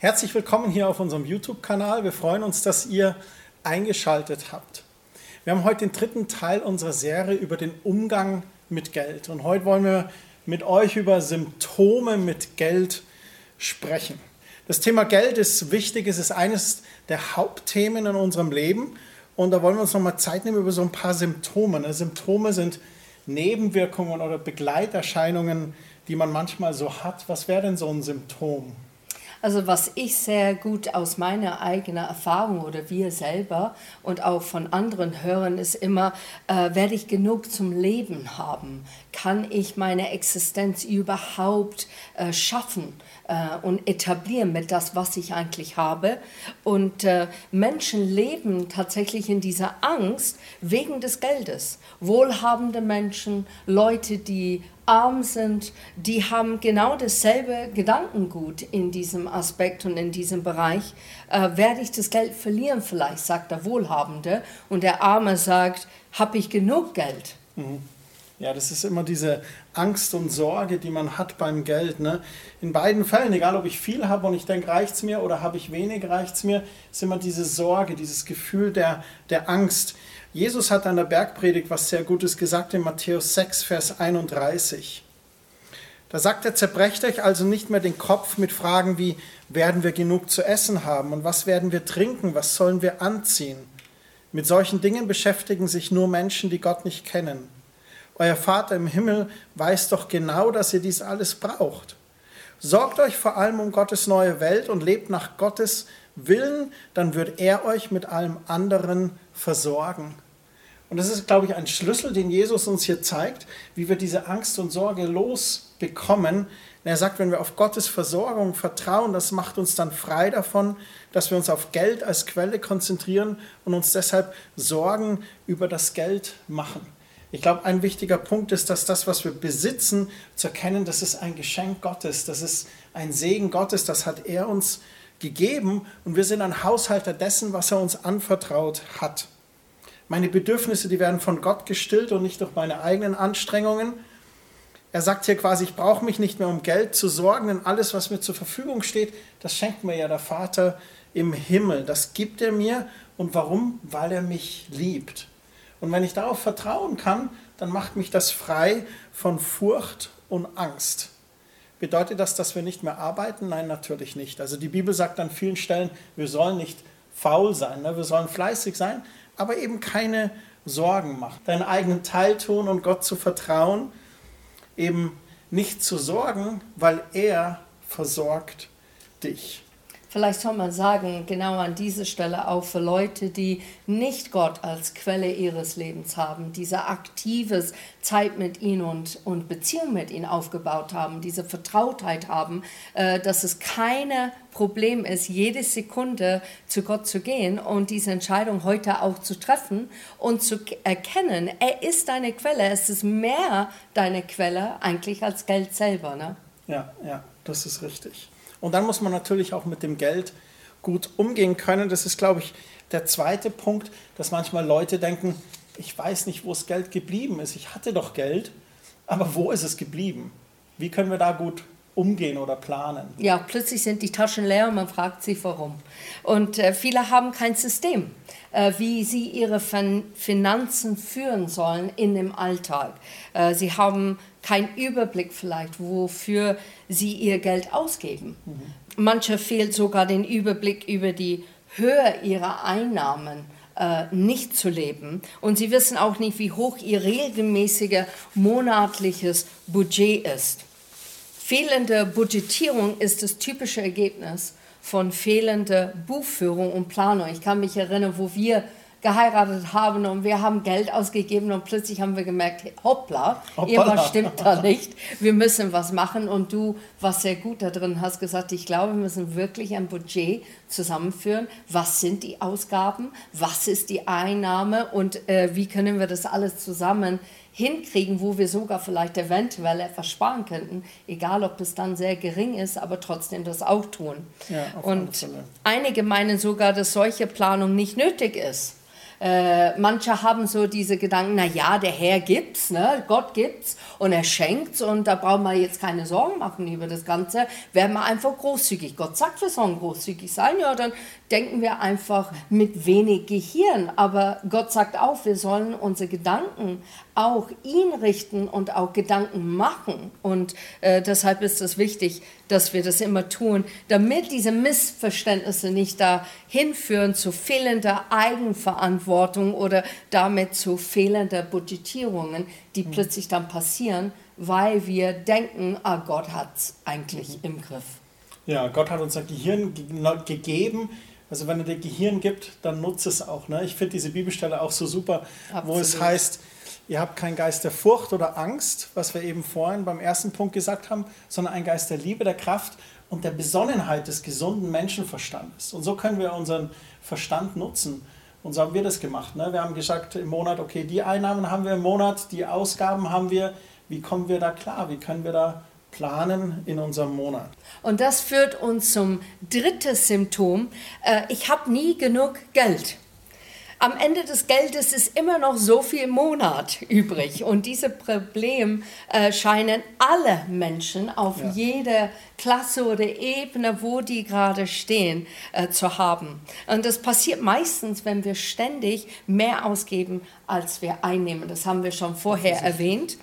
Herzlich willkommen hier auf unserem YouTube-Kanal. Wir freuen uns, dass ihr eingeschaltet habt. Wir haben heute den dritten Teil unserer Serie über den Umgang mit Geld. Und heute wollen wir mit euch über Symptome mit Geld sprechen. Das Thema Geld ist wichtig, es ist eines der Hauptthemen in unserem Leben. Und da wollen wir uns nochmal Zeit nehmen über so ein paar Symptome. Symptome sind Nebenwirkungen oder Begleiterscheinungen, die man manchmal so hat. Was wäre denn so ein Symptom? Also was ich sehr gut aus meiner eigenen Erfahrung oder wir selber und auch von anderen hören, ist immer, äh, werde ich genug zum Leben haben? Kann ich meine Existenz überhaupt äh, schaffen? äh, und etablieren mit das, was ich eigentlich habe. Und äh, Menschen leben tatsächlich in dieser Angst wegen des Geldes. Wohlhabende Menschen, Leute, die arm sind, die haben genau dasselbe Gedankengut in diesem Aspekt und in diesem Bereich. Äh, werde ich das Geld verlieren vielleicht, sagt der Wohlhabende. Und der Arme sagt, habe ich genug Geld? Mhm. Ja, das ist immer diese Angst und Sorge, die man hat beim Geld. Ne? In beiden Fällen, egal ob ich viel habe und ich denke, reicht es mir oder habe ich wenig, reicht es mir, ist immer diese Sorge, dieses Gefühl der, der Angst. Jesus hat an der Bergpredigt was sehr Gutes gesagt in Matthäus 6, Vers 31. Da sagt er, zerbrecht euch also nicht mehr den Kopf mit Fragen wie, werden wir genug zu essen haben und was werden wir trinken, was sollen wir anziehen? Mit solchen Dingen beschäftigen sich nur Menschen, die Gott nicht kennen. Euer Vater im Himmel weiß doch genau, dass ihr dies alles braucht. Sorgt euch vor allem um Gottes neue Welt und lebt nach Gottes Willen, dann wird er euch mit allem anderen versorgen. Und das ist, glaube ich, ein Schlüssel, den Jesus uns hier zeigt, wie wir diese Angst und Sorge losbekommen. er sagt, wenn wir auf Gottes Versorgung vertrauen, das macht uns dann frei davon, dass wir uns auf Geld als Quelle konzentrieren und uns deshalb Sorgen über das Geld machen. Ich glaube, ein wichtiger Punkt ist, dass das, was wir besitzen, zu erkennen, das ist ein Geschenk Gottes, das ist ein Segen Gottes, das hat er uns gegeben und wir sind ein Haushalter dessen, was er uns anvertraut hat. Meine Bedürfnisse, die werden von Gott gestillt und nicht durch meine eigenen Anstrengungen. Er sagt hier quasi, ich brauche mich nicht mehr um Geld zu sorgen, denn alles, was mir zur Verfügung steht, das schenkt mir ja der Vater im Himmel. Das gibt er mir. Und warum? Weil er mich liebt. Und wenn ich darauf vertrauen kann, dann macht mich das frei von Furcht und Angst. Bedeutet das, dass wir nicht mehr arbeiten? Nein, natürlich nicht. Also die Bibel sagt an vielen Stellen, wir sollen nicht faul sein, ne? wir sollen fleißig sein, aber eben keine Sorgen machen. Deinen eigenen Teil tun und Gott zu vertrauen, eben nicht zu sorgen, weil er versorgt dich. Vielleicht soll man sagen, genau an dieser Stelle auch für Leute, die nicht Gott als Quelle ihres Lebens haben, diese aktives Zeit mit ihm und, und Beziehung mit ihm aufgebaut haben, diese Vertrautheit haben, äh, dass es kein Problem ist, jede Sekunde zu Gott zu gehen und diese Entscheidung heute auch zu treffen und zu erkennen, er ist deine Quelle, es ist mehr deine Quelle eigentlich als Geld selber. Ne? Ja, ja, das ist richtig. Und dann muss man natürlich auch mit dem Geld gut umgehen können. Das ist, glaube ich, der zweite Punkt, dass manchmal Leute denken, ich weiß nicht, wo das Geld geblieben ist. Ich hatte doch Geld, aber wo ist es geblieben? Wie können wir da gut umgehen oder planen? Ja, plötzlich sind die Taschen leer und man fragt sich, warum. Und äh, viele haben kein System, äh, wie sie ihre fin Finanzen führen sollen in dem Alltag. Äh, sie haben keinen Überblick vielleicht, wofür sie ihr Geld ausgeben. Mhm. Manche fehlt sogar den Überblick über die Höhe ihrer Einnahmen äh, nicht zu leben. Und sie wissen auch nicht, wie hoch ihr regelmäßiger monatliches Budget ist. Fehlende Budgetierung ist das typische Ergebnis von fehlender Buchführung und Planung. Ich kann mich erinnern, wo wir geheiratet haben und wir haben Geld ausgegeben und plötzlich haben wir gemerkt, hoppla, hoppla. irgendwas stimmt da nicht, wir müssen was machen und du, was sehr gut da drin hast, gesagt, ich glaube, wir müssen wirklich ein Budget zusammenführen, was sind die Ausgaben, was ist die Einnahme und äh, wie können wir das alles zusammen hinkriegen, wo wir sogar vielleicht eventuell etwas sparen könnten, egal ob es dann sehr gering ist, aber trotzdem das auch tun. Ja, und einige meinen sogar, dass solche Planung nicht nötig ist Äh, manche haben so diese Gedanken, na ja, der Herr gibt's, ne? Gott gibt's und er schenkt's und da brauchen wir jetzt keine Sorgen machen über das Ganze. Werden wir einfach großzügig. Gott sagt, wir sollen großzügig sein, ja, dann denken wir einfach mit wenig Gehirn. Aber Gott sagt auch, wir sollen unsere Gedanken auch ihn richten und auch Gedanken machen. Und äh, deshalb ist es wichtig, dass wir das immer tun, damit diese Missverständnisse nicht dahin führen zu fehlender Eigenverantwortung oder damit zu fehlender Budgetierungen, die mhm. plötzlich dann passieren, weil wir denken, ah, Gott hat es eigentlich mhm. im Griff. Ja, Gott hat uns ein Gehirn gegeben, also wenn er dir Gehirn gibt, dann nutze es auch. Ne? Ich finde diese Bibelstelle auch so super, Absolut. wo es heißt, Ihr habt keinen Geist der Furcht oder Angst, was wir eben vorhin beim ersten Punkt gesagt haben, sondern einen Geist der Liebe, der Kraft und der Besonnenheit des gesunden Menschenverstandes. Und so können wir unseren Verstand nutzen. Und so haben wir das gemacht. Ne? Wir haben gesagt im Monat, okay, die Einnahmen haben wir im Monat, die Ausgaben haben wir. Wie kommen wir da klar? Wie können wir da planen in unserem Monat? Und das führt uns zum dritten Symptom. Äh, ich habe nie genug Geld am Ende des Geldes ist immer noch so viel Monat übrig. Und dieses Problem äh, scheinen alle Menschen auf ja. jeder Klasse oder Ebene, wo die gerade stehen, äh, zu haben. Und das passiert meistens, wenn wir ständig mehr ausgeben, als wir einnehmen. Das haben wir schon vorher erwähnt.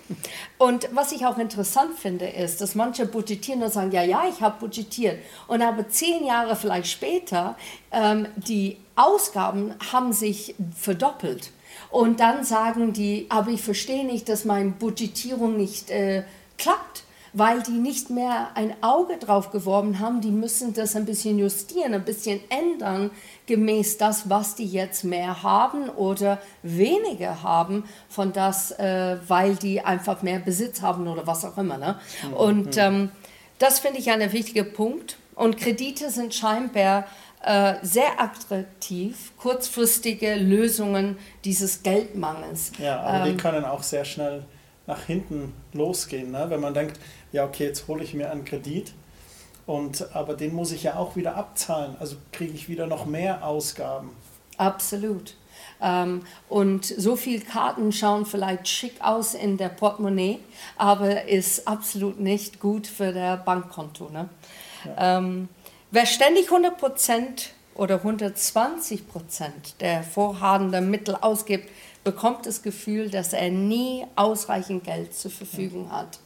Und was ich auch interessant finde, ist, dass manche budgetieren und sagen, ja, ja, ich habe budgetiert. Und aber zehn Jahre vielleicht später ähm, die Ausgaben haben sich verdoppelt. Und dann sagen die, aber ich verstehe nicht, dass meine Budgetierung nicht äh, klappt, weil die nicht mehr ein Auge drauf geworfen haben. Die müssen das ein bisschen justieren, ein bisschen ändern, gemäß das, was die jetzt mehr haben oder weniger haben, von das, äh, weil die einfach mehr Besitz haben oder was auch immer. Ne? Mhm. Und ähm, das finde ich ein wichtiger Punkt. Und Kredite sind scheinbar äh, sehr attraktiv, kurzfristige Lösungen dieses Geldmangels. Ja, aber ähm, die können auch sehr schnell nach hinten losgehen, ne? wenn man denkt, ja okay, jetzt hole ich mir einen Kredit, und, aber den muss ich ja auch wieder abzahlen, also kriege ich wieder noch mehr Ausgaben. Absolut. Ähm, und so viele Karten schauen vielleicht schick aus in der Portemonnaie, aber ist absolut nicht gut für der Bankkonto. Ne? Ja. Ähm, Wer ständig 100% oder 120% der vorhandenen Mittel ausgibt, bekommt das Gefühl, dass er nie ausreichend Geld zur Verfügung hat.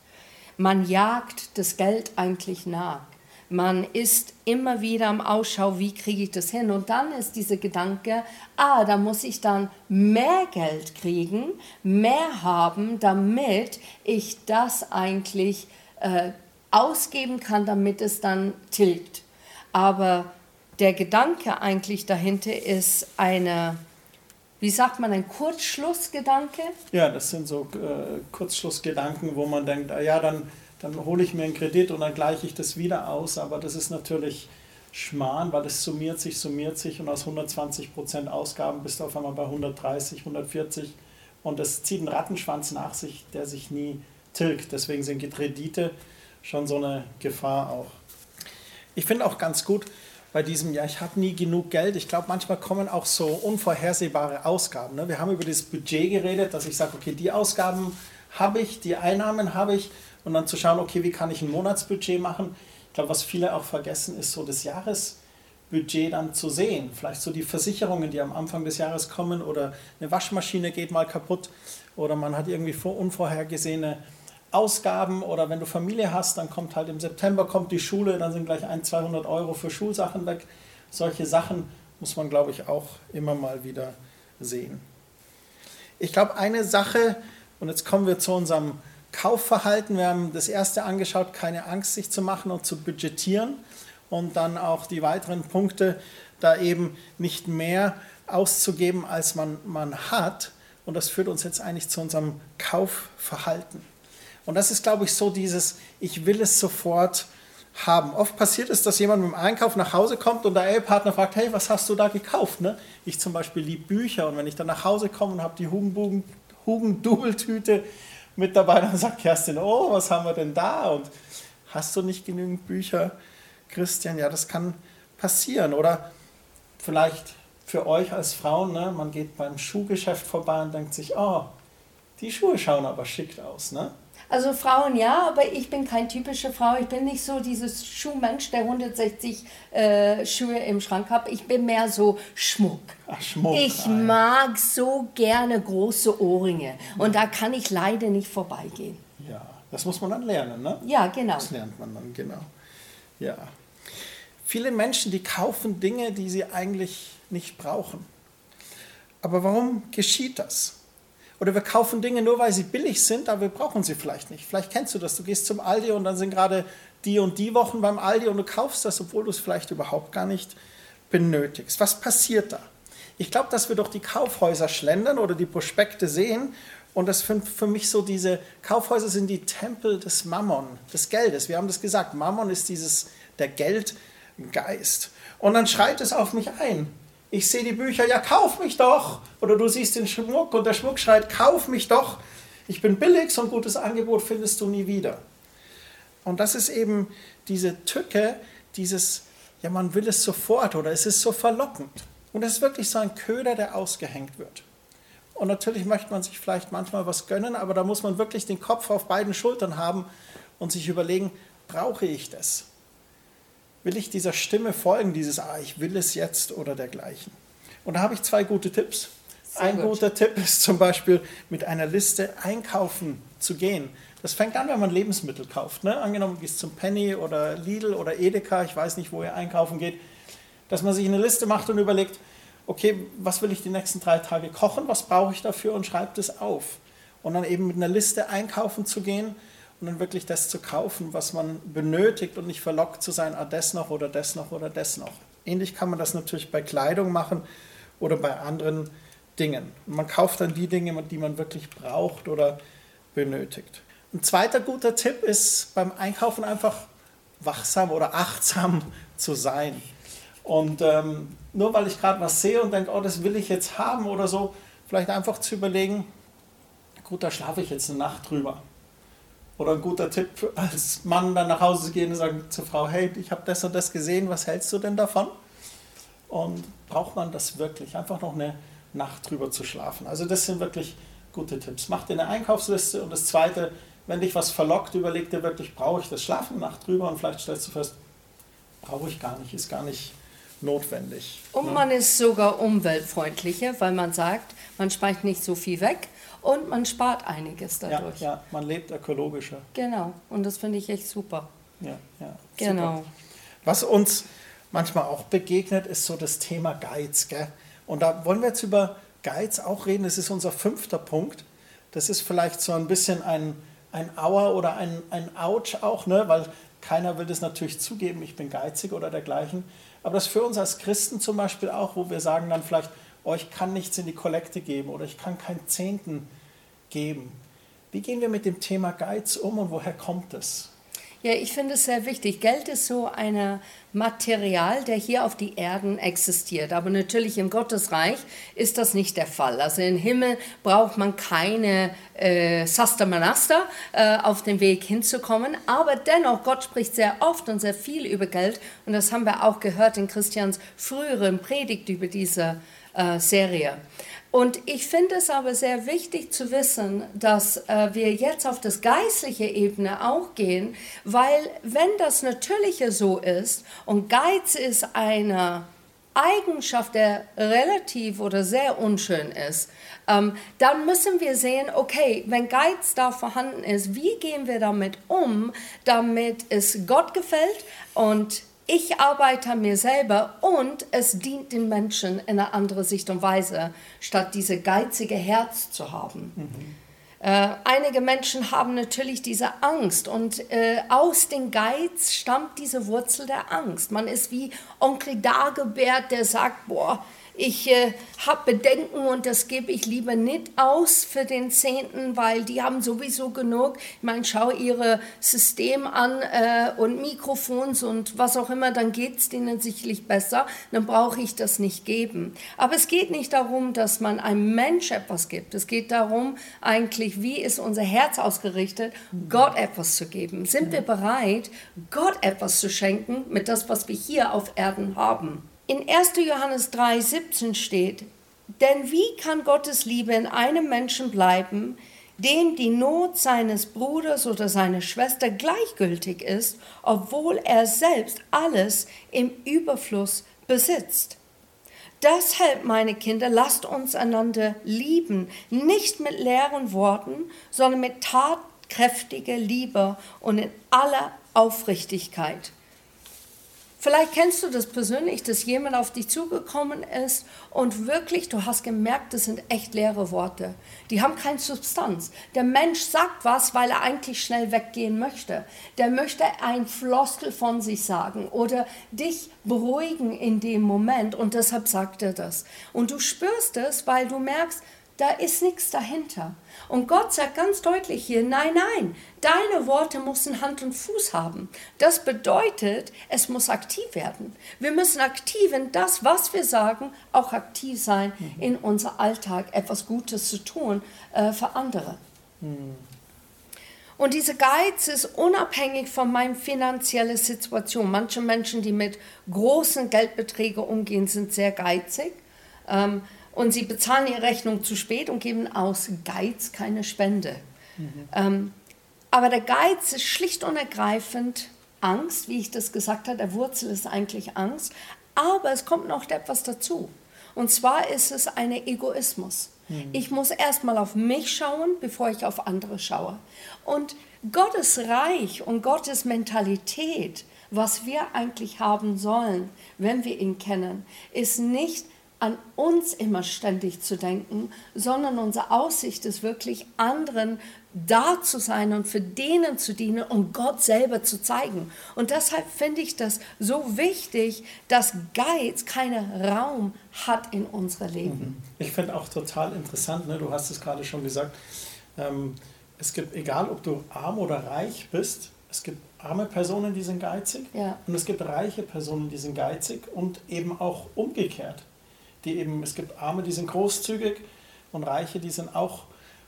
Man jagt das Geld eigentlich nach. Man ist immer wieder am Ausschau, wie kriege ich das hin? Und dann ist dieser Gedanke, ah, da muss ich dann mehr Geld kriegen, mehr haben, damit ich das eigentlich äh, ausgeben kann, damit es dann tilgt. Aber der Gedanke eigentlich dahinter ist eine, wie sagt man, ein Kurzschlussgedanke? Ja, das sind so äh, Kurzschlussgedanken, wo man denkt, ah, ja, dann, dann hole ich mir einen Kredit und dann gleiche ich das wieder aus. Aber das ist natürlich Schmarrn, weil es summiert sich, summiert sich und aus 120 Prozent Ausgaben bist du auf einmal bei 130, 140 und das zieht einen Rattenschwanz nach sich, der sich nie tilgt. Deswegen sind Kredite schon so eine Gefahr auch. Ich finde auch ganz gut bei diesem, ja, ich habe nie genug Geld. Ich glaube, manchmal kommen auch so unvorhersehbare Ausgaben. Ne? Wir haben über das Budget geredet, dass ich sage, okay, die Ausgaben habe ich, die Einnahmen habe ich und dann zu schauen, okay, wie kann ich ein Monatsbudget machen. Ich glaube, was viele auch vergessen, ist so das Jahresbudget dann zu sehen. Vielleicht so die Versicherungen, die am Anfang des Jahres kommen oder eine Waschmaschine geht mal kaputt oder man hat irgendwie unvorhergesehene Ausgaben oder wenn du Familie hast, dann kommt halt im September kommt die Schule, dann sind gleich 1, 200 Euro für Schulsachen weg. Solche Sachen muss man, glaube ich, auch immer mal wieder sehen. Ich glaube, eine Sache, und jetzt kommen wir zu unserem Kaufverhalten. Wir haben das erste angeschaut, keine Angst, sich zu machen und zu budgetieren. Und dann auch die weiteren Punkte, da eben nicht mehr auszugeben, als man, man hat. Und das führt uns jetzt eigentlich zu unserem Kaufverhalten. Und das ist, glaube ich, so dieses, ich will es sofort haben. Oft passiert es, dass jemand mit dem Einkauf nach Hause kommt und der Ehepartner fragt, hey, was hast du da gekauft? Ne? Ich zum Beispiel liebe Bücher und wenn ich dann nach Hause komme und habe die Hugendubeltüte mit dabei, dann sagt Kerstin, oh, was haben wir denn da? Und hast du nicht genügend Bücher, Christian? Ja, das kann passieren. Oder vielleicht für euch als Frauen, ne? man geht beim Schuhgeschäft vorbei und denkt sich, oh, die Schuhe schauen aber schick aus, ne? Also Frauen ja, aber ich bin keine typische Frau. Ich bin nicht so dieses Schuhmensch, der 160 äh, Schuhe im Schrank hat. Ich bin mehr so Schmuck. Ach, Schmuck. Ich ah, ja. mag so gerne große Ohrringe und da kann ich leider nicht vorbeigehen. Ja, das muss man dann lernen, ne? Ja, genau. Das lernt man dann, genau. Ja. Viele Menschen, die kaufen Dinge, die sie eigentlich nicht brauchen. Aber warum geschieht das? Oder wir kaufen Dinge nur, weil sie billig sind, aber wir brauchen sie vielleicht nicht. Vielleicht kennst du das. Du gehst zum Aldi und dann sind gerade die und die Wochen beim Aldi und du kaufst das, obwohl du es vielleicht überhaupt gar nicht benötigst. Was passiert da? Ich glaube, dass wir durch die Kaufhäuser schlendern oder die Prospekte sehen und das sind für mich so diese Kaufhäuser sind die Tempel des Mammon, des Geldes. Wir haben das gesagt. Mammon ist dieses der Geldgeist. Und dann schreit es auf mich ein ich sehe die Bücher, ja, kauf mich doch. Oder du siehst den Schmuck und der Schmuck schreit, kauf mich doch. Ich bin billig, so ein gutes Angebot findest du nie wieder. Und das ist eben diese Tücke, dieses, ja, man will es sofort oder es ist so verlockend. Und es ist wirklich so ein Köder, der ausgehängt wird. Und natürlich möchte man sich vielleicht manchmal was gönnen, aber da muss man wirklich den Kopf auf beiden Schultern haben und sich überlegen, brauche ich das? Will ich dieser Stimme folgen, dieses, ah, ich will es jetzt oder dergleichen? Und da habe ich zwei gute Tipps. Sehr Ein gut. guter Tipp ist zum Beispiel, mit einer Liste einkaufen zu gehen. Das fängt an, wenn man Lebensmittel kauft. Ne? Angenommen, du gehst zum Penny oder Lidl oder Edeka, ich weiß nicht, wo ihr einkaufen geht, dass man sich eine Liste macht und überlegt, okay, was will ich die nächsten drei Tage kochen, was brauche ich dafür und schreibt es auf. Und dann eben mit einer Liste einkaufen zu gehen und dann wirklich das zu kaufen, was man benötigt und nicht verlockt zu sein, ah, das noch oder das noch oder das noch. Ähnlich kann man das natürlich bei Kleidung machen oder bei anderen Dingen. Man kauft dann die Dinge, die man wirklich braucht oder benötigt. Ein zweiter guter Tipp ist beim Einkaufen einfach wachsam oder achtsam zu sein. Und ähm, nur weil ich gerade was sehe und denke, oh, das will ich jetzt haben oder so, vielleicht einfach zu überlegen, gut, da schlafe ich jetzt eine Nacht drüber. Oder ein guter Tipp als Mann dann nach Hause zu gehen und sagen zur Frau, hey, ich habe das und das gesehen, was hältst du denn davon? Und braucht man das wirklich? Einfach noch eine Nacht drüber zu schlafen. Also das sind wirklich gute Tipps. Mach dir eine Einkaufsliste und das Zweite, wenn dich was verlockt, überleg dir wirklich, brauche ich das? Schlafen eine Nacht drüber und vielleicht stellst du fest, brauche ich gar nicht, ist gar nicht notwendig. Und ne? man ist sogar umweltfreundlicher, weil man sagt, man speichert nicht so viel weg und man spart einiges dadurch. Ja, ja man lebt ökologischer. Genau, und das finde ich echt super. Ja, ja. Genau. Super. Was uns manchmal auch begegnet, ist so das Thema Geiz. Gell? Und da wollen wir jetzt über Geiz auch reden. Das ist unser fünfter Punkt. Das ist vielleicht so ein bisschen ein, ein Auer oder ein, ein Ouch auch, ne? weil keiner will das natürlich zugeben, ich bin geizig oder dergleichen. Aber das für uns als Christen zum Beispiel auch, wo wir sagen dann vielleicht, oh, ich kann nichts in die Kollekte geben oder ich kann keinen Zehnten geben. Wie gehen wir mit dem Thema Geiz um und woher kommt es? Ja, ich finde es sehr wichtig. Geld ist so ein Material, der hier auf die Erden existiert. Aber natürlich im Gottesreich ist das nicht der Fall. Also im Himmel braucht man keine äh, Sastermanaster äh, auf dem Weg hinzukommen. Aber dennoch, Gott spricht sehr oft und sehr viel über Geld. Und das haben wir auch gehört in Christians früheren Predigt über diese äh, Serie. Und ich finde es aber sehr wichtig zu wissen, dass äh, wir jetzt auf das geistliche Ebene auch gehen, weil wenn das Natürliche so ist und Geiz ist eine Eigenschaft, der relativ oder sehr unschön ist, ähm, dann müssen wir sehen, okay, wenn Geiz da vorhanden ist, wie gehen wir damit um, damit es Gott gefällt und ich arbeite an mir selber und es dient den Menschen in einer anderen Sicht und Weise, statt diese geizige Herz zu haben. Mhm. Äh, einige Menschen haben natürlich diese Angst und äh, aus dem Geiz stammt diese Wurzel der Angst. Man ist wie Onkel Dagobert, der sagt, boah, ich äh, habe Bedenken und das gebe ich lieber nicht aus für den Zehnten, weil die haben sowieso genug. Ich meine, schau ihre System an äh, und Mikrofons und was auch immer, dann geht es denen sicherlich besser. Dann brauche ich das nicht geben. Aber es geht nicht darum, dass man einem Mensch etwas gibt. Es geht darum, eigentlich, wie ist unser Herz ausgerichtet, Gott etwas zu geben. Sind wir bereit, Gott etwas zu schenken mit das, was wir hier auf Erden haben? In 1. Johannes 3, 17 steht, denn wie kann Gottes Liebe in einem Menschen bleiben, dem die Not seines Bruders oder seiner Schwester gleichgültig ist, obwohl er selbst alles im Überfluss besitzt? Deshalb, meine Kinder, lasst uns einander lieben, nicht mit leeren Worten, sondern mit tatkräftiger Liebe und in aller Aufrichtigkeit. Vielleicht kennst du das persönlich, dass jemand auf dich zugekommen ist und wirklich, du hast gemerkt, das sind echt leere Worte. Die haben keine Substanz. Der Mensch sagt was, weil er eigentlich schnell weggehen möchte. Der möchte ein Floskel von sich sagen oder dich beruhigen in dem Moment und deshalb sagt er das. Und du spürst es, weil du merkst, da ist nichts dahinter. Und Gott sagt ganz deutlich hier, nein, nein, deine Worte müssen Hand und Fuß haben. Das bedeutet, es muss aktiv werden. Wir müssen aktiv in das, was wir sagen, auch aktiv sein, mhm. in unser Alltag etwas Gutes zu tun äh, für andere. Mhm. Und dieser Geiz ist unabhängig von meiner finanziellen Situation. Manche Menschen, die mit großen Geldbeträgen umgehen, sind sehr geizig. Ähm, und sie bezahlen ihre Rechnung zu spät und geben aus Geiz keine Spende. Mhm. Ähm, aber der Geiz ist schlicht und ergreifend Angst, wie ich das gesagt habe. Der Wurzel ist eigentlich Angst. Aber es kommt noch etwas dazu. Und zwar ist es ein Egoismus. Mhm. Ich muss erstmal auf mich schauen, bevor ich auf andere schaue. Und Gottes Reich und Gottes Mentalität, was wir eigentlich haben sollen, wenn wir ihn kennen, ist nicht an uns immer ständig zu denken, sondern unsere Aussicht ist wirklich, anderen da zu sein und für denen zu dienen und Gott selber zu zeigen. Und deshalb finde ich das so wichtig, dass Geiz keinen Raum hat in unserem Leben. Mhm. Ich finde auch total interessant, ne? du hast es gerade schon gesagt, ähm, es gibt, egal ob du arm oder reich bist, es gibt arme Personen, die sind geizig ja. und es gibt reiche Personen, die sind geizig und eben auch umgekehrt die eben, es gibt Arme, die sind großzügig und Reiche, die sind auch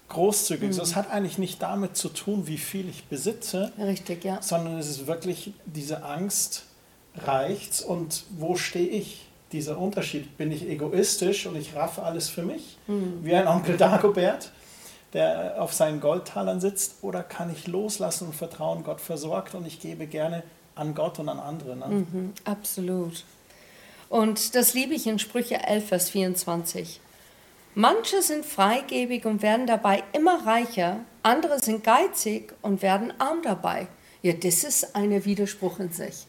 großzügig. Mhm. So, es hat eigentlich nicht damit zu tun, wie viel ich besitze, Richtig, ja. sondern es ist wirklich diese Angst, reicht's und wo stehe ich? Dieser Unterschied, bin ich egoistisch und ich raffe alles für mich, mhm. wie ein Onkel Dagobert, der auf seinen Goldtalern sitzt, oder kann ich loslassen und vertrauen, Gott versorgt und ich gebe gerne an Gott und an andere. Ne? Mhm, absolut. Und das liebe ich in Sprüche 11, Vers 24. Manche sind freigebig und werden dabei immer reicher, andere sind geizig und werden arm dabei. Ja, das ist ein Widerspruch in sich.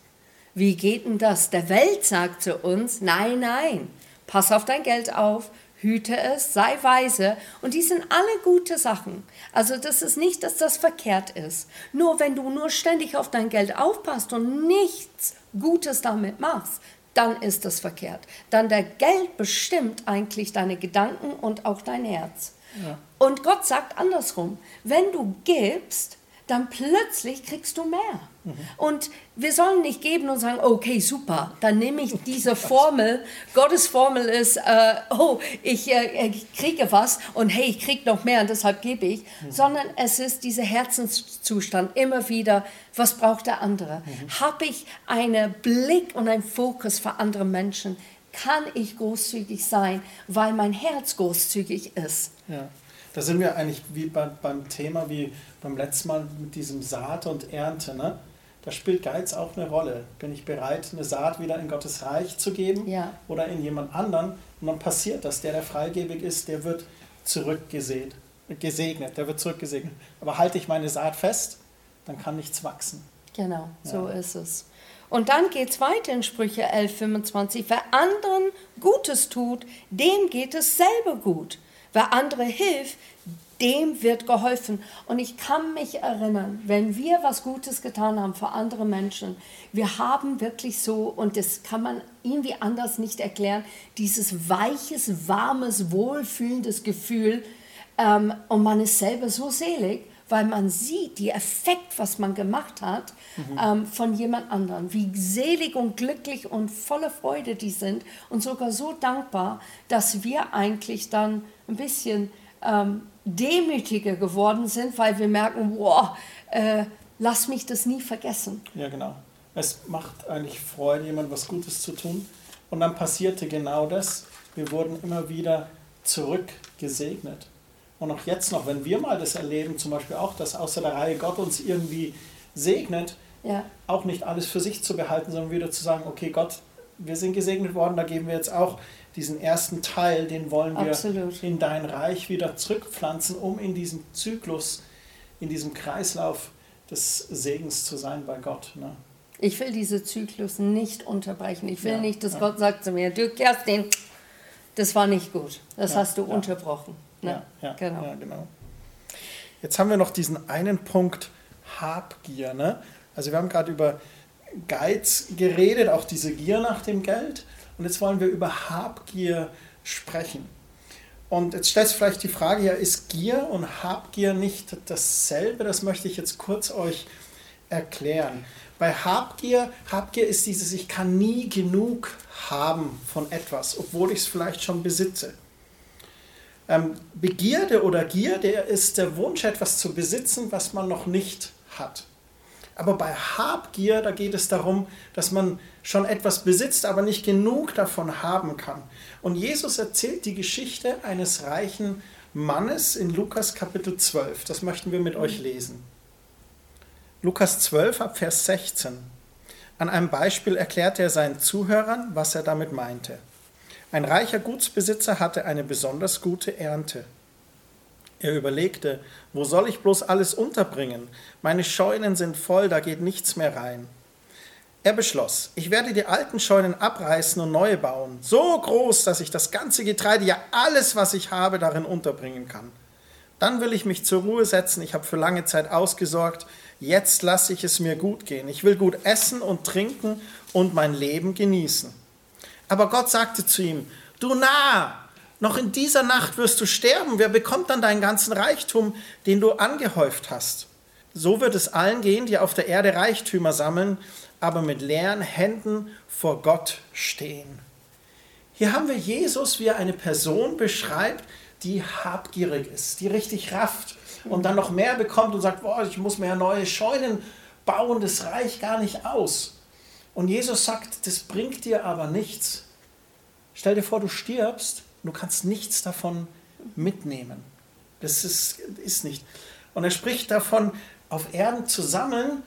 Wie geht denn das? Der Welt sagt zu uns, nein, nein, pass auf dein Geld auf, hüte es, sei weise. Und die sind alle gute Sachen. Also das ist nicht, dass das verkehrt ist. Nur wenn du nur ständig auf dein Geld aufpasst und nichts Gutes damit machst, dann ist das verkehrt. Dann der Geld bestimmt eigentlich deine Gedanken und auch dein Herz. Ja. Und Gott sagt andersrum, wenn du gibst, dann plötzlich kriegst du mehr. Mhm. Und wir sollen nicht geben und sagen, okay, super, dann nehme ich diese Formel. Gottes Formel ist, äh, oh, ich, äh, ich, kriege was und hey, ich kriege noch mehr und deshalb gebe ich. Mhm. Sondern es ist dieser Herzenszustand immer wieder, was braucht der andere? Mhm. Habe ich einen Blick und einen Fokus für andere Menschen? Kann ich großzügig sein, weil mein Herz großzügig ist? Ja. Da sind wir eigentlich wie bei, beim Thema wie beim letzten Mal mit diesem Saat und Ernte. Ne? Da spielt Geiz auch eine Rolle. Bin ich bereit, eine Saat wieder in Gottes Reich zu geben ja. oder in jemand anderen? Und dann passiert das. Der, der freigebig ist, der wird zurückgesät, gesegnet, der wird zurückgesegnet. Aber halte ich meine Saat fest, dann kann nichts wachsen. Genau, ja. so ist es. Und dann geht es weiter in Sprüche 11, 25. Wer anderen Gutes tut, dem geht es selber gut. Wer andere hilft, dem wird geholfen. Und ich kann mich erinnern, wenn wir was Gutes getan haben für andere Menschen, wir haben wirklich so, und das kann man irgendwie anders nicht erklären, dieses weiches, warmes, wohlfühlendes Gefühl. Ähm, und man ist selber so selig, weil man sieht, die Effekt, was man gemacht hat, mhm. ähm, von jemand anderem, wie selig und glücklich und voller Freude die sind und sogar so dankbar, dass wir eigentlich dann ein bisschen ähm, demütiger geworden sind, weil wir merken, wow, äh, lass mich das nie vergessen. Ja, genau. Es macht eigentlich Freude, jemand was Gutes zu tun, Und dann passierte genau das. Wir wurden immer wieder zurückgesegnet. Und auch jetzt noch, wenn wir mal das erleben, zum Beispiel auch, dass außer der Reihe Gott uns irgendwie segnet, ja. auch nicht alles für sich zu behalten, sondern wieder zu sagen, okay, Gott, wir sind gesegnet worden, da geben wir jetzt auch diesen ersten Teil, den wollen wir Absolut. in dein Reich wieder zurückpflanzen, um in diesem Zyklus, in diesem Kreislauf des Segens zu sein bei Gott. Ne? Ich will diese Zyklus nicht unterbrechen. Ich will ja, nicht, dass ja. Gott sagt zu mir, du Kerstin, das war nicht gut. Das ja, hast du unterbrochen. Ne? Ja, genau. genau. Jetzt haben wir noch diesen einen Punkt Habgier. Ne? Also wir haben gerade über Geiz geredet, auch diese Gier nach dem Geld. Und jetzt wollen wir über Habgier sprechen. Und jetzt stellt sich vielleicht die Frage, ja, ist Gier und Habgier nicht dasselbe? Das möchte ich jetzt kurz euch erklären. Bei Habgier, Habgier ist dieses, ich kann nie genug haben von etwas, obwohl ich es vielleicht schon besitze. Ähm, Begierde oder Gierde ist der Wunsch, etwas zu besitzen, was man noch nicht hat. Aber bei Habgier, da geht es darum, dass man schon etwas besitzt, aber nicht genug davon haben kann. Und Jesus erzählt die Geschichte eines reichen Mannes in Lukas Kapitel 12. Das möchten wir mit euch lesen. Lukas 12 ab Vers 16. An einem Beispiel erklärt er seinen Zuhörern, was er damit meinte. Ein reicher Gutsbesitzer hatte eine besonders gute Ernte. Er überlegte, wo soll ich bloß alles unterbringen? Meine Scheunen sind voll, da geht nichts mehr rein. Er beschloss, ich werde die alten Scheunen abreißen und neue bauen, so groß, dass ich das ganze Getreide, ja alles, was ich habe, darin unterbringen kann. Dann will ich mich zur Ruhe setzen, ich habe für lange Zeit ausgesorgt, jetzt lasse ich es mir gut gehen. Ich will gut essen und trinken und mein Leben genießen. Aber Gott sagte zu ihm, du Narr, noch in dieser Nacht wirst du sterben. Wer bekommt dann deinen ganzen Reichtum, den du angehäuft hast? So wird es allen gehen, die auf der Erde Reichtümer sammeln, aber mit leeren Händen vor Gott stehen. Hier haben wir Jesus, wie er eine Person beschreibt, die habgierig ist, die richtig rafft und dann noch mehr bekommt und sagt, boah, ich muss mehr neue Scheunen bauen, das reicht gar nicht aus. Und Jesus sagt, das bringt dir aber nichts. Stell dir vor, du stirbst und du kannst nichts davon mitnehmen. Das ist, ist nicht. Und er spricht davon, auf Erden zu sammeln.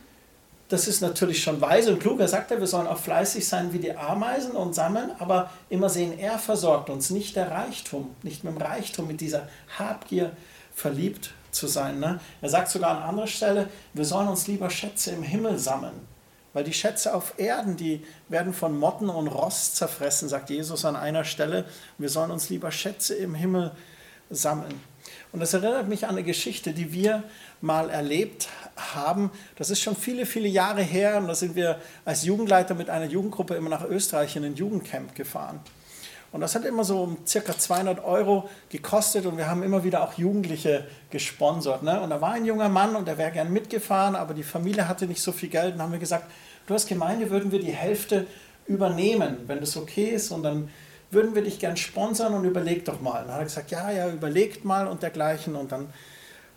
Das ist natürlich schon weise und klug. Er sagt ja, wir sollen auch fleißig sein wie die Ameisen und sammeln, aber immer sehen, er versorgt uns, nicht der Reichtum, nicht mit dem Reichtum, mit dieser Habgier verliebt zu sein. Ne? Er sagt sogar an anderer Stelle, wir sollen uns lieber Schätze im Himmel sammeln. Weil die Schätze auf Erden, die werden von Motten und Rost zerfressen, sagt Jesus an einer Stelle. Wir sollen uns lieber Schätze im Himmel sammeln. Und das erinnert mich an eine Geschichte, die wir mal erlebt haben. Das ist schon viele, viele Jahre her. Und da sind wir als Jugendleiter mit einer Jugendgruppe immer nach Österreich in ein Jugendcamp gefahren. Und das hat immer so um circa 200 Euro gekostet und wir haben immer wieder auch Jugendliche gesponsert. Ne? Und da war ein junger Mann und der wäre gern mitgefahren, aber die Familie hatte nicht so viel Geld. Und haben wir gesagt, du als Gemeinde würden wir die Hälfte übernehmen, wenn das okay ist. Und dann würden wir dich gern sponsern und überleg doch mal. Und dann hat er gesagt, ja, ja, überlegt mal und dergleichen. Und dann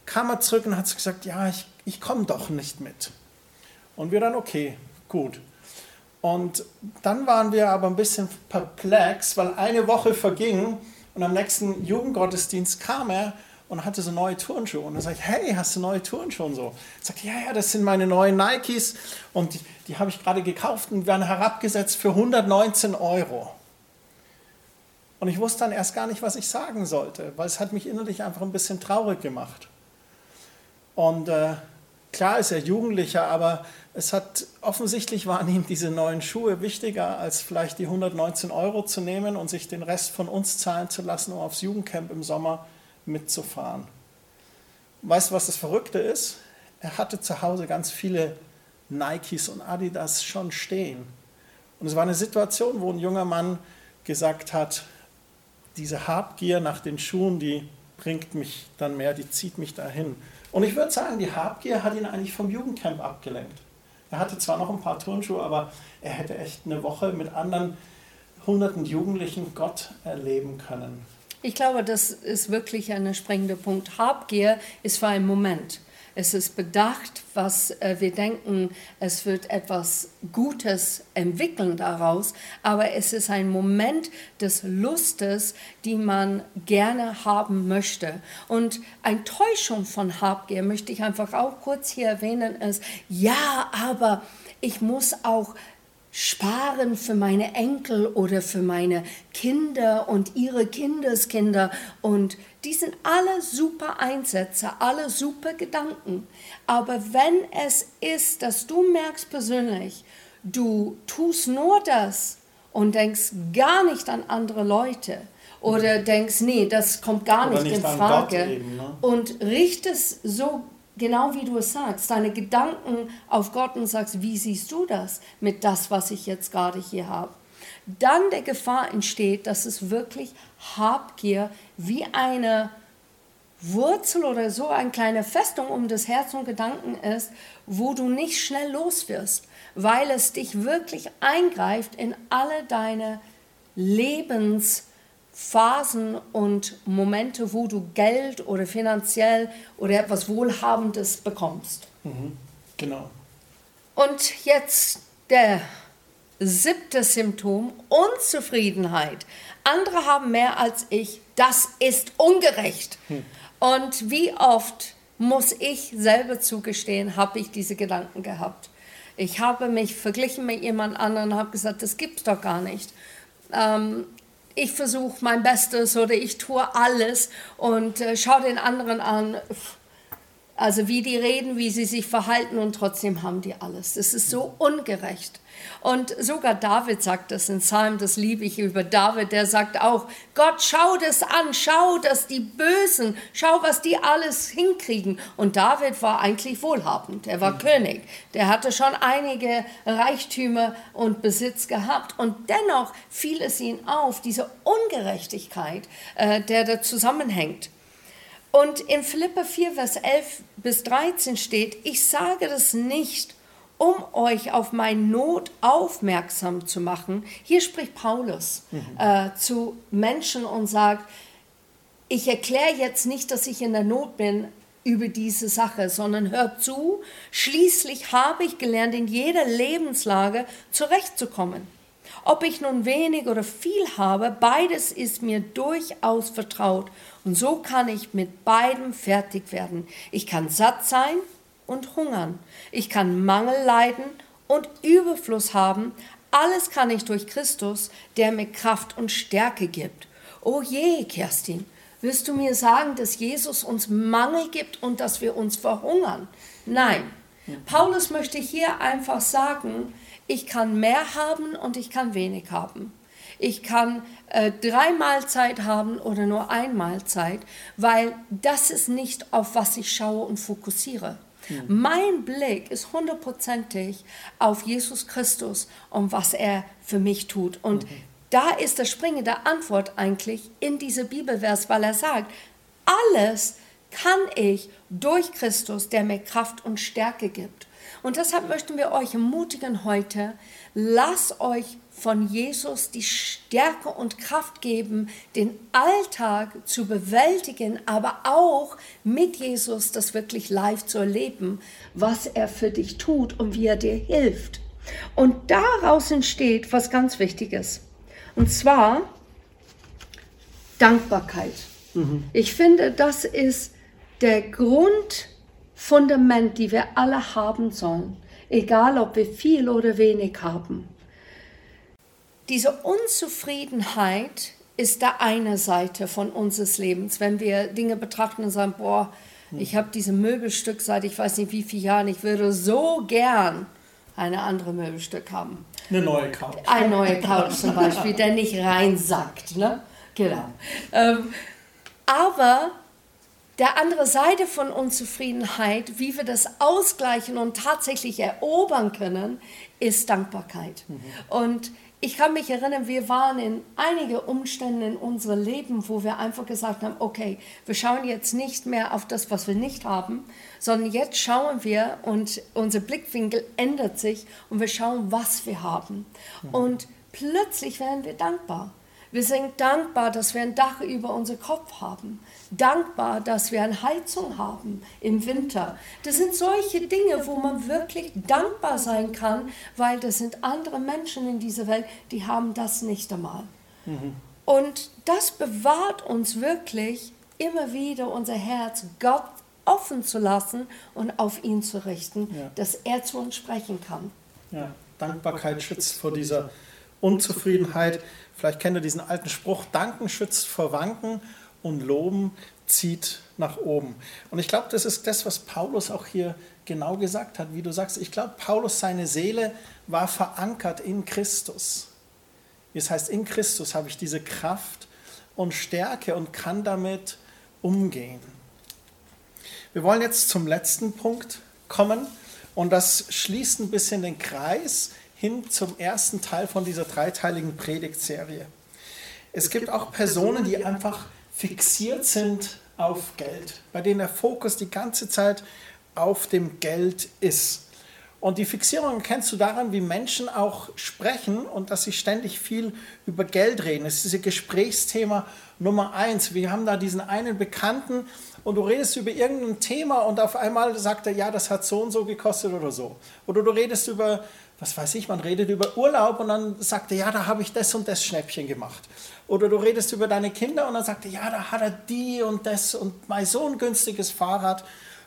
kam er zurück und hat gesagt, ja, ich, ich komme doch nicht mit. Und wir dann, okay, gut. Und dann waren wir aber ein bisschen perplex, weil eine Woche verging und am nächsten Jugendgottesdienst kam er und hatte so neue Turnschuhe. Und er sagt, hey, hast du neue Turnschuhe und so? Ich sagte, ja, ja, das sind meine neuen Nikes und die, die habe ich gerade gekauft und werden herabgesetzt für 119 Euro. Und ich wusste dann erst gar nicht, was ich sagen sollte, weil es hat mich innerlich einfach ein bisschen traurig gemacht. Und äh, klar ist er Jugendlicher, aber es hat offensichtlich waren ihm diese neuen Schuhe wichtiger, als vielleicht die 119 Euro zu nehmen und sich den Rest von uns zahlen zu lassen, um aufs Jugendcamp im Sommer mitzufahren. Weißt du, was das Verrückte ist? Er hatte zu Hause ganz viele Nikes und Adidas schon stehen. Und es war eine Situation, wo ein junger Mann gesagt hat, diese Habgier nach den Schuhen, die bringt mich dann mehr, die zieht mich dahin. Und ich würde sagen, die Habgier hat ihn eigentlich vom Jugendcamp abgelenkt. Er hatte zwar noch ein paar Turnschuhe, aber er hätte echt eine Woche mit anderen hunderten Jugendlichen Gott erleben können. Ich glaube, das ist wirklich ein springender Punkt. Habgier ist für einen Moment. Es ist bedacht, was äh, wir denken, es wird etwas Gutes entwickeln daraus, aber es ist ein Moment des Lustes, die man gerne haben möchte. Und eine Täuschung von Habgier möchte ich einfach auch kurz hier erwähnen, ist, ja, aber ich muss auch sparen für meine Enkel oder für meine Kinder und ihre Kindeskinder. Und die sind alle super Einsätze, alle super Gedanken. Aber wenn es ist, dass du merkst persönlich, du tust nur das und denkst gar nicht an andere Leute, oder denkst, nee, das kommt gar nicht, nicht, in Frage. Eben, ne? Und richtest so genau wie du es sagst, deine Gedanken auf Gott und sagst, wie siehst du das mit das, was ich jetzt gerade hier habe? Dann der Gefahr entsteht, dass es wirklich Habgier wie eine Wurzel oder so eine kleine Festung um das Herz und Gedanken ist, wo du nicht schnell los wirst, weil es dich wirklich eingreift in alle deine Lebens Phasen und Momente, wo du Geld oder finanziell oder etwas Wohlhabendes bekommst. Mhm, genau. Und jetzt der siebte Symptom, Unzufriedenheit. Andere haben mehr als ich. Das ist ungerecht. Hm. Und wie oft muss ich selber zugestehen, habe ich diese Gedanken gehabt. Ich habe mich verglichen mit jemand anderem und habe gesagt, das gibt es doch gar nicht. Ähm, ich versuche mein Bestes oder ich tue alles und äh, schaue den anderen an. Also wie die reden, wie sie sich verhalten und trotzdem haben die alles. Das ist so ungerecht. Und sogar David sagt das in Psalm, das liebe ich über David, der sagt auch, Gott, schau das an, schau, dass die Bösen, schau, was die alles hinkriegen. Und David war eigentlich wohlhabend, er war mhm. König, der hatte schon einige Reichtümer und Besitz gehabt. Und dennoch fiel es ihm auf, diese Ungerechtigkeit, äh, der da zusammenhängt. Und in Philippa 4, Vers 11 bis 13 steht, ich sage das nicht, um euch auf meine Not aufmerksam zu machen. Hier spricht Paulus mhm. äh, zu Menschen und sagt, ich erkläre jetzt nicht, dass ich in der Not bin über diese Sache, sondern hört zu, schließlich habe ich gelernt, in jeder Lebenslage zurechtzukommen. Ob ich nun wenig oder viel habe, beides ist mir durchaus vertraut und so kann ich mit beidem fertig werden. Ich kann satt sein und hungern. Ich kann Mangel leiden und Überfluss haben. Alles kann ich durch Christus, der mir Kraft und Stärke gibt. Oh je, Kerstin, willst du mir sagen, dass Jesus uns Mangel gibt und dass wir uns verhungern? Nein. Paulus möchte hier einfach sagen, ich kann mehr haben und ich kann wenig haben. Ich kann äh, drei Mahlzeit haben oder nur ein Mahlzeit, weil das ist nicht, auf was ich schaue und fokussiere. Mhm. Mein Blick ist hundertprozentig auf Jesus Christus und was er für mich tut. Und mhm. da ist das springende Antwort eigentlich in diese Bibelvers, weil er sagt, alles kann ich durch Christus, der mir Kraft und Stärke gibt. Und deshalb möchten wir euch ermutigen heute, lasst euch von Jesus die Stärke und Kraft geben, den Alltag zu bewältigen, aber auch mit Jesus das wirklich live zu erleben, was er für dich tut und wie er dir hilft. Und daraus entsteht was ganz Wichtiges. Und zwar Dankbarkeit. Mhm. Ich finde, das ist der Grundfundament, die wir alle haben sollen, egal ob wir viel oder wenig haben. Diese Unzufriedenheit ist da eine Seite von unseres Lebens, wenn wir Dinge betrachten und sagen, boah, ich habe dieses Möbelstück seit ich weiß nicht wie vielen Jahren, ich würde so gern eine andere Möbelstück haben. Eine neue Couch. Eine neue Couch zum Beispiel, der nicht reinsackt. Ne? Genau. Ähm, aber der andere Seite von Unzufriedenheit, wie wir das ausgleichen und tatsächlich erobern können, ist Dankbarkeit. Mhm. Und ich kann mich erinnern, wir waren in einige Umstände in unserem Leben, wo wir einfach gesagt haben, okay, wir schauen jetzt nicht mehr auf das, was wir nicht haben, sondern jetzt schauen wir und unser Blickwinkel ändert sich und wir schauen, was wir haben. Mhm. Und plötzlich werden wir dankbar. Wir sind dankbar, dass wir ein Dach über unser Kopf haben. Dankbar, dass wir eine Heizung haben im Winter. Das sind solche Dinge, wo man wirklich dankbar sein kann, weil das sind andere Menschen in dieser Welt, die haben das nicht einmal. Mhm. Und das bewahrt uns wirklich immer wieder unser Herz, Gott offen zu lassen und auf ihn zu richten, ja. dass er zu uns sprechen kann. Ja, Dankbarkeit schützt vor dieser Unzufriedenheit. Vielleicht kennt ihr diesen alten Spruch, Danken schützt vor Wanken und Loben zieht nach oben. Und ich glaube, das ist das, was Paulus auch hier genau gesagt hat, wie du sagst. Ich glaube, Paulus, seine Seele war verankert in Christus. Das heißt, in Christus habe ich diese Kraft und Stärke und kann damit umgehen. Wir wollen jetzt zum letzten Punkt kommen und das schließt ein bisschen den Kreis hin zum ersten Teil von dieser dreiteiligen Predigtserie. Es gibt auch Personen, die einfach fixiert sind auf Geld, bei denen der Fokus die ganze Zeit auf dem Geld ist. Und die Fixierung kennst du daran, wie Menschen auch sprechen und dass sie ständig viel über Geld reden. Das ist dieses Gesprächsthema Nummer eins. Wir haben da diesen einen Bekannten und du redest über irgendein Thema und auf einmal sagt er, ja, das hat so und so gekostet oder so. Oder du redest über, was weiß ich, man redet über Urlaub und dann sagt er, ja, da habe ich das und das Schnäppchen gemacht. Oder du redest über deine Kinder und dann sagt er, ja, da hat er die und das und mein so ein günstiges Fahrrad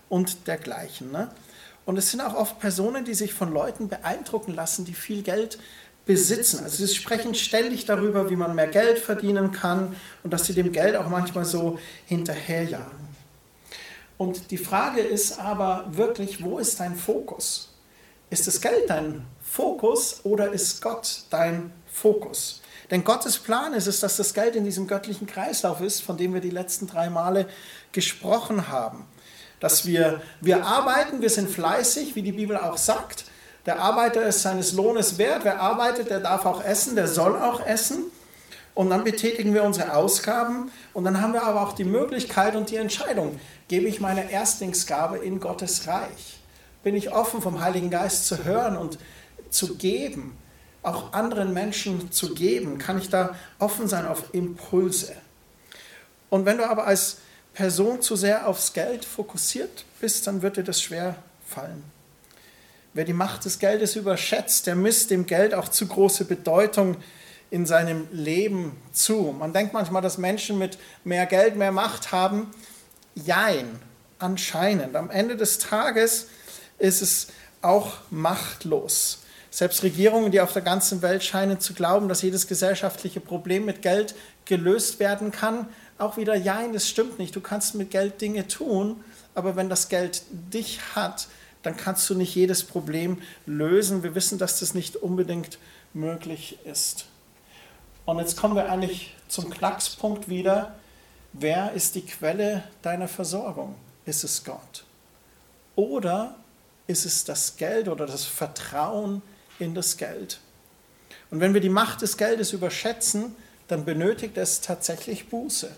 und dergleichen. Ne? Und es sind auch oft Personen, die sich von Leuten beeindrucken lassen, die viel Geld besitzen. Also sie sprechen ständig darüber, wie man mehr Geld verdienen kann und dass sie dem Geld auch manchmal so hinterherjagen. Und die Frage ist aber wirklich, wo ist dein Fokus? Ist das Geld dein Fokus oder ist Gott dein Fokus? Denn Gottes Plan ist es, dass das Geld in diesem göttlichen Kreislauf ist, von dem wir die letzten drei Male gesprochen haben dass wir, wir arbeiten, wir sind fleißig, wie die Bibel auch sagt. Der Arbeiter ist seines Lohnes wert. Wer arbeitet, der darf auch essen, der soll auch essen. Und dann betätigen wir unsere Ausgaben und dann haben wir aber auch die Möglichkeit und die Entscheidung, gebe ich meine Erstlingsgabe in Gottes Reich? Bin ich offen vom Heiligen Geist zu hören und zu geben, auch anderen Menschen zu geben? Kann ich da offen sein auf Impulse? Und wenn du aber als Person zu sehr aufs Geld fokussiert bist, dann wird dir das schwer fallen. Wer die Macht des Geldes überschätzt, der misst dem Geld auch zu große Bedeutung in seinem Leben zu. Man denkt manchmal, dass Menschen mit mehr Geld mehr Macht haben. Jein, anscheinend. Am Ende des Tages ist es auch machtlos. Selbst Regierungen, die auf der ganzen Welt scheinen zu glauben, dass jedes gesellschaftliche Problem mit Geld gelöst werden kann, auch wieder, ja, das stimmt nicht. Du kannst mit Geld Dinge tun, aber wenn das Geld dich hat, dann kannst du nicht jedes Problem lösen. Wir wissen, dass das nicht unbedingt möglich ist. Und jetzt kommen wir eigentlich zum Knackspunkt wieder. Wer ist die Quelle deiner Versorgung? Ist es Gott? Oder ist es das Geld oder das Vertrauen in das Geld? Und wenn wir die Macht des Geldes überschätzen, dann benötigt es tatsächlich Buße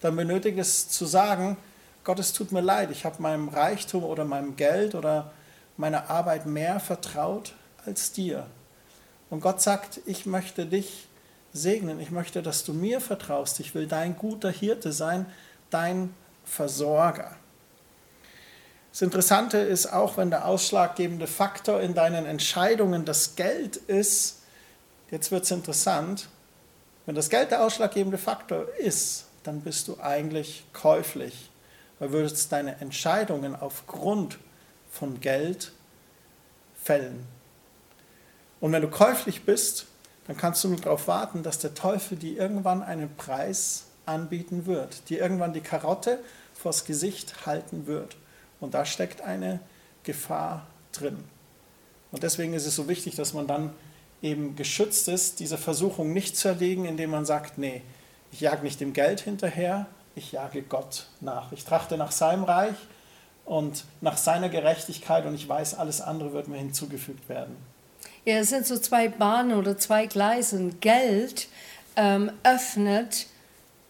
dann benötigt es zu sagen, Gott, es tut mir leid, ich habe meinem Reichtum oder meinem Geld oder meiner Arbeit mehr vertraut als dir. Und Gott sagt, ich möchte dich segnen, ich möchte, dass du mir vertraust, ich will dein guter Hirte sein, dein Versorger. Das Interessante ist auch, wenn der ausschlaggebende Faktor in deinen Entscheidungen das Geld ist, jetzt wird es interessant, wenn das Geld der ausschlaggebende Faktor ist, dann bist du eigentlich käuflich, weil würdest deine Entscheidungen aufgrund von Geld fällen. Und wenn du käuflich bist, dann kannst du nur darauf warten, dass der Teufel dir irgendwann einen Preis anbieten wird, dir irgendwann die Karotte vors Gesicht halten wird. Und da steckt eine Gefahr drin. Und deswegen ist es so wichtig, dass man dann eben geschützt ist, diese Versuchung nicht zu erlegen, indem man sagt, nee, ich jage nicht dem Geld hinterher, ich jage Gott nach. Ich trachte nach seinem Reich und nach seiner Gerechtigkeit und ich weiß, alles andere wird mir hinzugefügt werden. Ja, es sind so zwei Bahnen oder zwei Gleise. Geld ähm, öffnet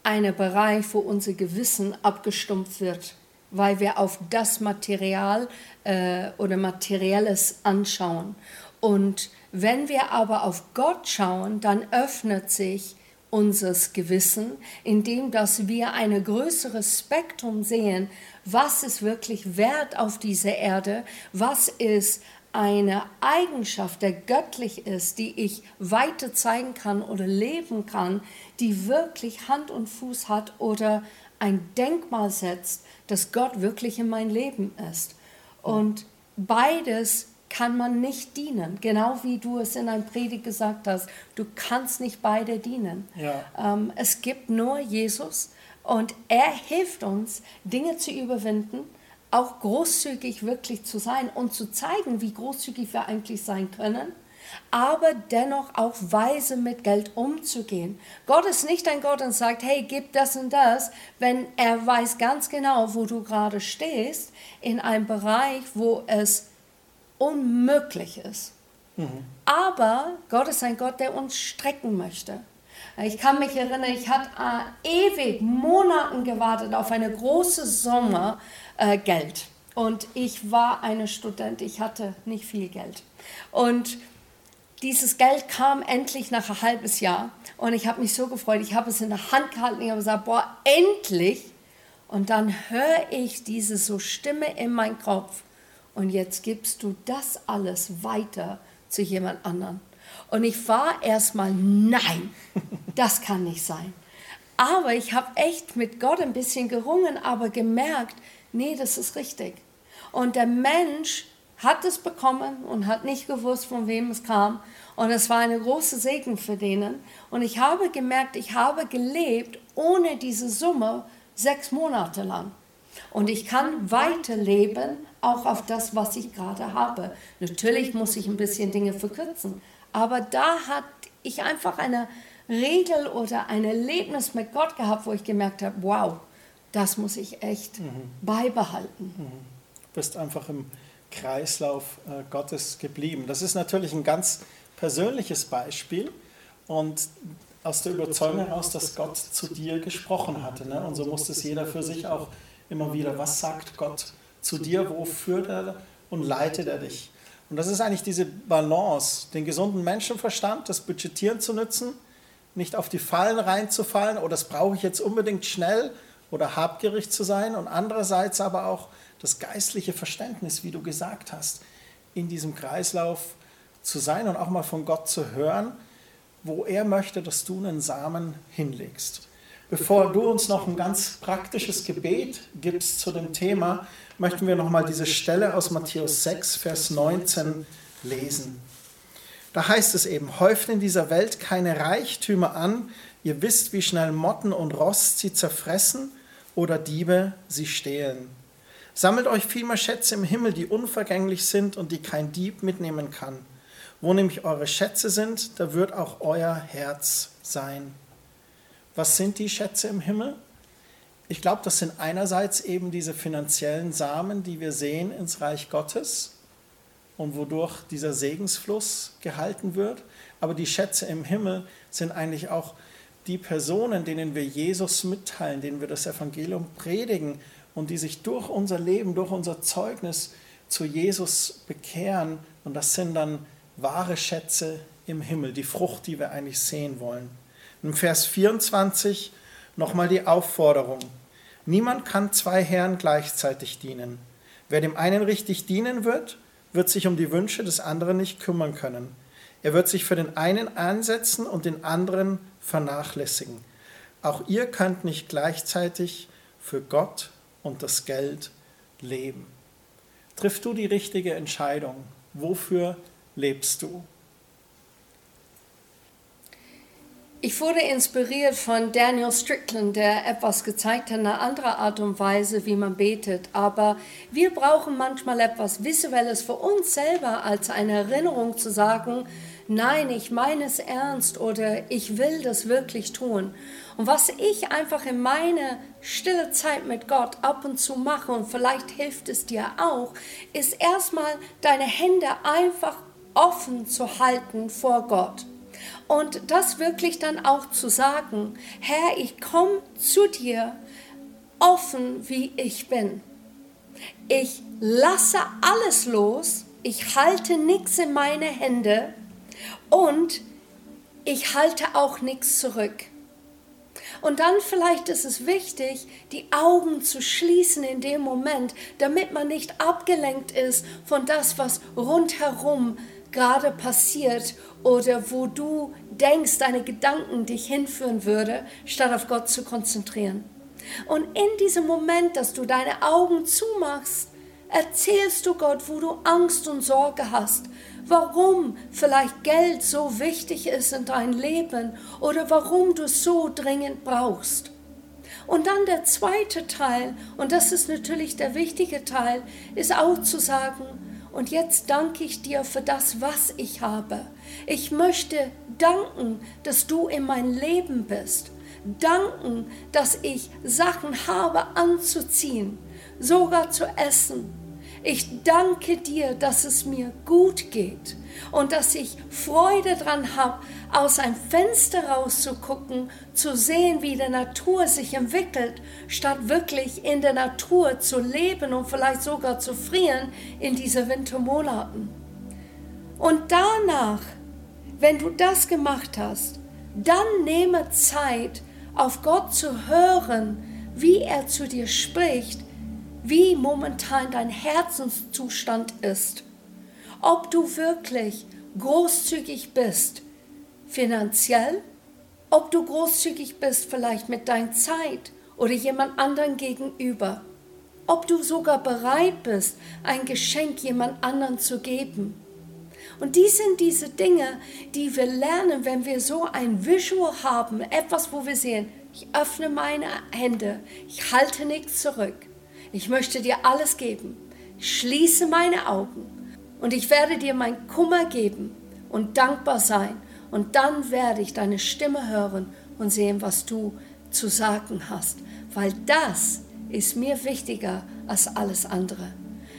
einen Bereich, wo unser Gewissen abgestumpft wird, weil wir auf das Material äh, oder Materielles anschauen. Und wenn wir aber auf Gott schauen, dann öffnet sich unseres Gewissen, indem dass wir ein größeres Spektrum sehen, was ist wirklich wert auf dieser Erde, was ist eine Eigenschaft, der göttlich ist, die ich weiter zeigen kann oder leben kann, die wirklich Hand und Fuß hat oder ein Denkmal setzt, dass Gott wirklich in mein Leben ist. Und beides kann man nicht dienen. Genau wie du es in einem Predigt gesagt hast, du kannst nicht beide dienen. Ja. Ähm, es gibt nur Jesus und er hilft uns, Dinge zu überwinden, auch großzügig wirklich zu sein und zu zeigen, wie großzügig wir eigentlich sein können, aber dennoch auch weise mit Geld umzugehen. Gott ist nicht ein Gott und sagt, hey, gib das und das, wenn er weiß ganz genau, wo du gerade stehst, in einem Bereich, wo es unmöglich ist. Mhm. Aber Gott ist ein Gott, der uns strecken möchte. Ich kann mich erinnern, ich hatte äh, ewig, Monaten gewartet auf eine große Summe äh, Geld. Und ich war eine Student, ich hatte nicht viel Geld. Und dieses Geld kam endlich nach ein halbes Jahr. Und ich habe mich so gefreut, ich habe es in der Hand gehalten, ich habe gesagt, boah, endlich. Und dann höre ich diese so Stimme in meinem Kopf und jetzt gibst du das alles weiter zu jemand anderem. Und ich war erstmal, nein, das kann nicht sein. Aber ich habe echt mit Gott ein bisschen gerungen, aber gemerkt, nee, das ist richtig. Und der Mensch hat es bekommen und hat nicht gewusst, von wem es kam. Und es war eine große Segen für denen. Und ich habe gemerkt, ich habe gelebt ohne diese Summe sechs Monate lang. Und ich kann weiterleben, auch auf das, was ich gerade habe. Natürlich muss ich ein bisschen Dinge verkürzen, aber da hatte ich einfach eine Regel oder ein Erlebnis mit Gott gehabt, wo ich gemerkt habe, wow, das muss ich echt mhm. beibehalten. Mhm. Du bist einfach im Kreislauf äh, Gottes geblieben. Das ist natürlich ein ganz persönliches Beispiel und aus der Überzeugung heraus, dass Gott zu dir gesprochen hatte. Ne? Und so muss es jeder für sich auch immer wieder, was sagt Gott zu dir, wo führt er und leitet er dich. Und das ist eigentlich diese Balance, den gesunden Menschenverstand, das Budgetieren zu nutzen, nicht auf die Fallen reinzufallen, oh, das brauche ich jetzt unbedingt schnell oder habgierig zu sein und andererseits aber auch das geistliche Verständnis, wie du gesagt hast, in diesem Kreislauf zu sein und auch mal von Gott zu hören, wo er möchte, dass du einen Samen hinlegst. Bevor du uns noch ein ganz praktisches Gebet gibst zu dem Thema, möchten wir noch mal diese Stelle aus Matthäus 6, Vers 19 lesen. Da heißt es eben, häuft in dieser Welt keine Reichtümer an, ihr wisst, wie schnell Motten und Rost sie zerfressen oder Diebe sie stehlen. Sammelt euch vielmehr Schätze im Himmel, die unvergänglich sind und die kein Dieb mitnehmen kann. Wo nämlich eure Schätze sind, da wird auch euer Herz sein. Was sind die Schätze im Himmel? Ich glaube, das sind einerseits eben diese finanziellen Samen, die wir sehen ins Reich Gottes und wodurch dieser Segensfluss gehalten wird. Aber die Schätze im Himmel sind eigentlich auch die Personen, denen wir Jesus mitteilen, denen wir das Evangelium predigen und die sich durch unser Leben, durch unser Zeugnis zu Jesus bekehren. Und das sind dann wahre Schätze im Himmel, die Frucht, die wir eigentlich sehen wollen. Im Vers 24 nochmal die Aufforderung. Niemand kann zwei Herren gleichzeitig dienen. Wer dem einen richtig dienen wird, wird sich um die Wünsche des anderen nicht kümmern können. Er wird sich für den einen einsetzen und den anderen vernachlässigen. Auch ihr könnt nicht gleichzeitig für Gott und das Geld leben. Triff du die richtige Entscheidung. Wofür lebst du? Ich wurde inspiriert von Daniel Strickland, der etwas gezeigt hat, eine andere Art und Weise, wie man betet. Aber wir brauchen manchmal etwas Visuelles für uns selber als eine Erinnerung zu sagen, nein, ich meine es ernst oder ich will das wirklich tun. Und was ich einfach in meiner stille Zeit mit Gott ab und zu mache, und vielleicht hilft es dir auch, ist erstmal deine Hände einfach offen zu halten vor Gott und das wirklich dann auch zu sagen, Herr, ich komme zu dir offen, wie ich bin. Ich lasse alles los, ich halte nichts in meine Hände und ich halte auch nichts zurück. Und dann vielleicht ist es wichtig, die Augen zu schließen in dem Moment, damit man nicht abgelenkt ist von das, was rundherum gerade passiert oder wo du denkst, deine Gedanken dich hinführen würde, statt auf Gott zu konzentrieren. Und in diesem Moment, dass du deine Augen zumachst, erzählst du Gott, wo du Angst und Sorge hast, warum vielleicht Geld so wichtig ist in deinem Leben oder warum du es so dringend brauchst. Und dann der zweite Teil, und das ist natürlich der wichtige Teil, ist auch zu sagen, und jetzt danke ich dir für das, was ich habe. Ich möchte danken, dass du in mein Leben bist. Danken, dass ich Sachen habe anzuziehen, sogar zu essen ich danke dir, dass es mir gut geht und dass ich Freude dran habe, aus einem Fenster rauszugucken, zu sehen, wie die Natur sich entwickelt, statt wirklich in der Natur zu leben und vielleicht sogar zu frieren in diesen Wintermonaten. Und danach, wenn du das gemacht hast, dann nehme Zeit, auf Gott zu hören, wie er zu dir spricht wie momentan dein Herzenszustand ist, ob du wirklich großzügig bist finanziell, ob du großzügig bist vielleicht mit deiner Zeit oder jemand anderen gegenüber, ob du sogar bereit bist, ein Geschenk jemand anderen zu geben. Und die sind diese Dinge, die wir lernen, wenn wir so ein Visual haben, etwas, wo wir sehen, ich öffne meine Hände, ich halte nichts zurück. Ich möchte dir alles geben. Schließe meine Augen und ich werde dir mein Kummer geben und dankbar sein. Und dann werde ich deine Stimme hören und sehen, was du zu sagen hast. Weil das ist mir wichtiger als alles andere.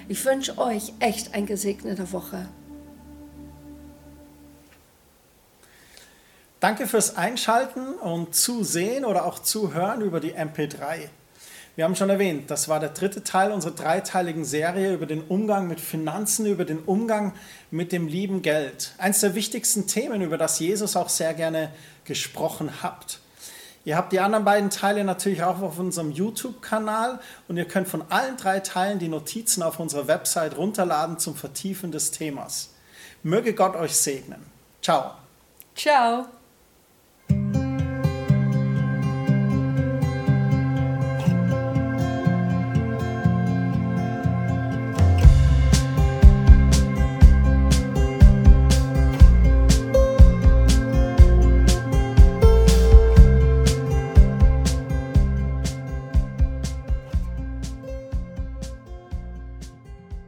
Ich wünsche euch echt eine gesegnete Woche. Danke fürs Einschalten und Zusehen oder auch Zuhören über die MP3. Wir haben schon erwähnt, das war der dritte Teil unserer dreiteiligen Serie über den Umgang mit Finanzen, über den Umgang mit dem lieben Geld. Eines der wichtigsten Themen, über das Jesus auch sehr gerne gesprochen hat. Ihr habt die anderen beiden Teile natürlich auch auf unserem YouTube-Kanal und ihr könnt von allen drei Teilen die Notizen auf unserer Website runterladen zum Vertiefen des Themas. Möge Gott euch segnen. Ciao. Ciao.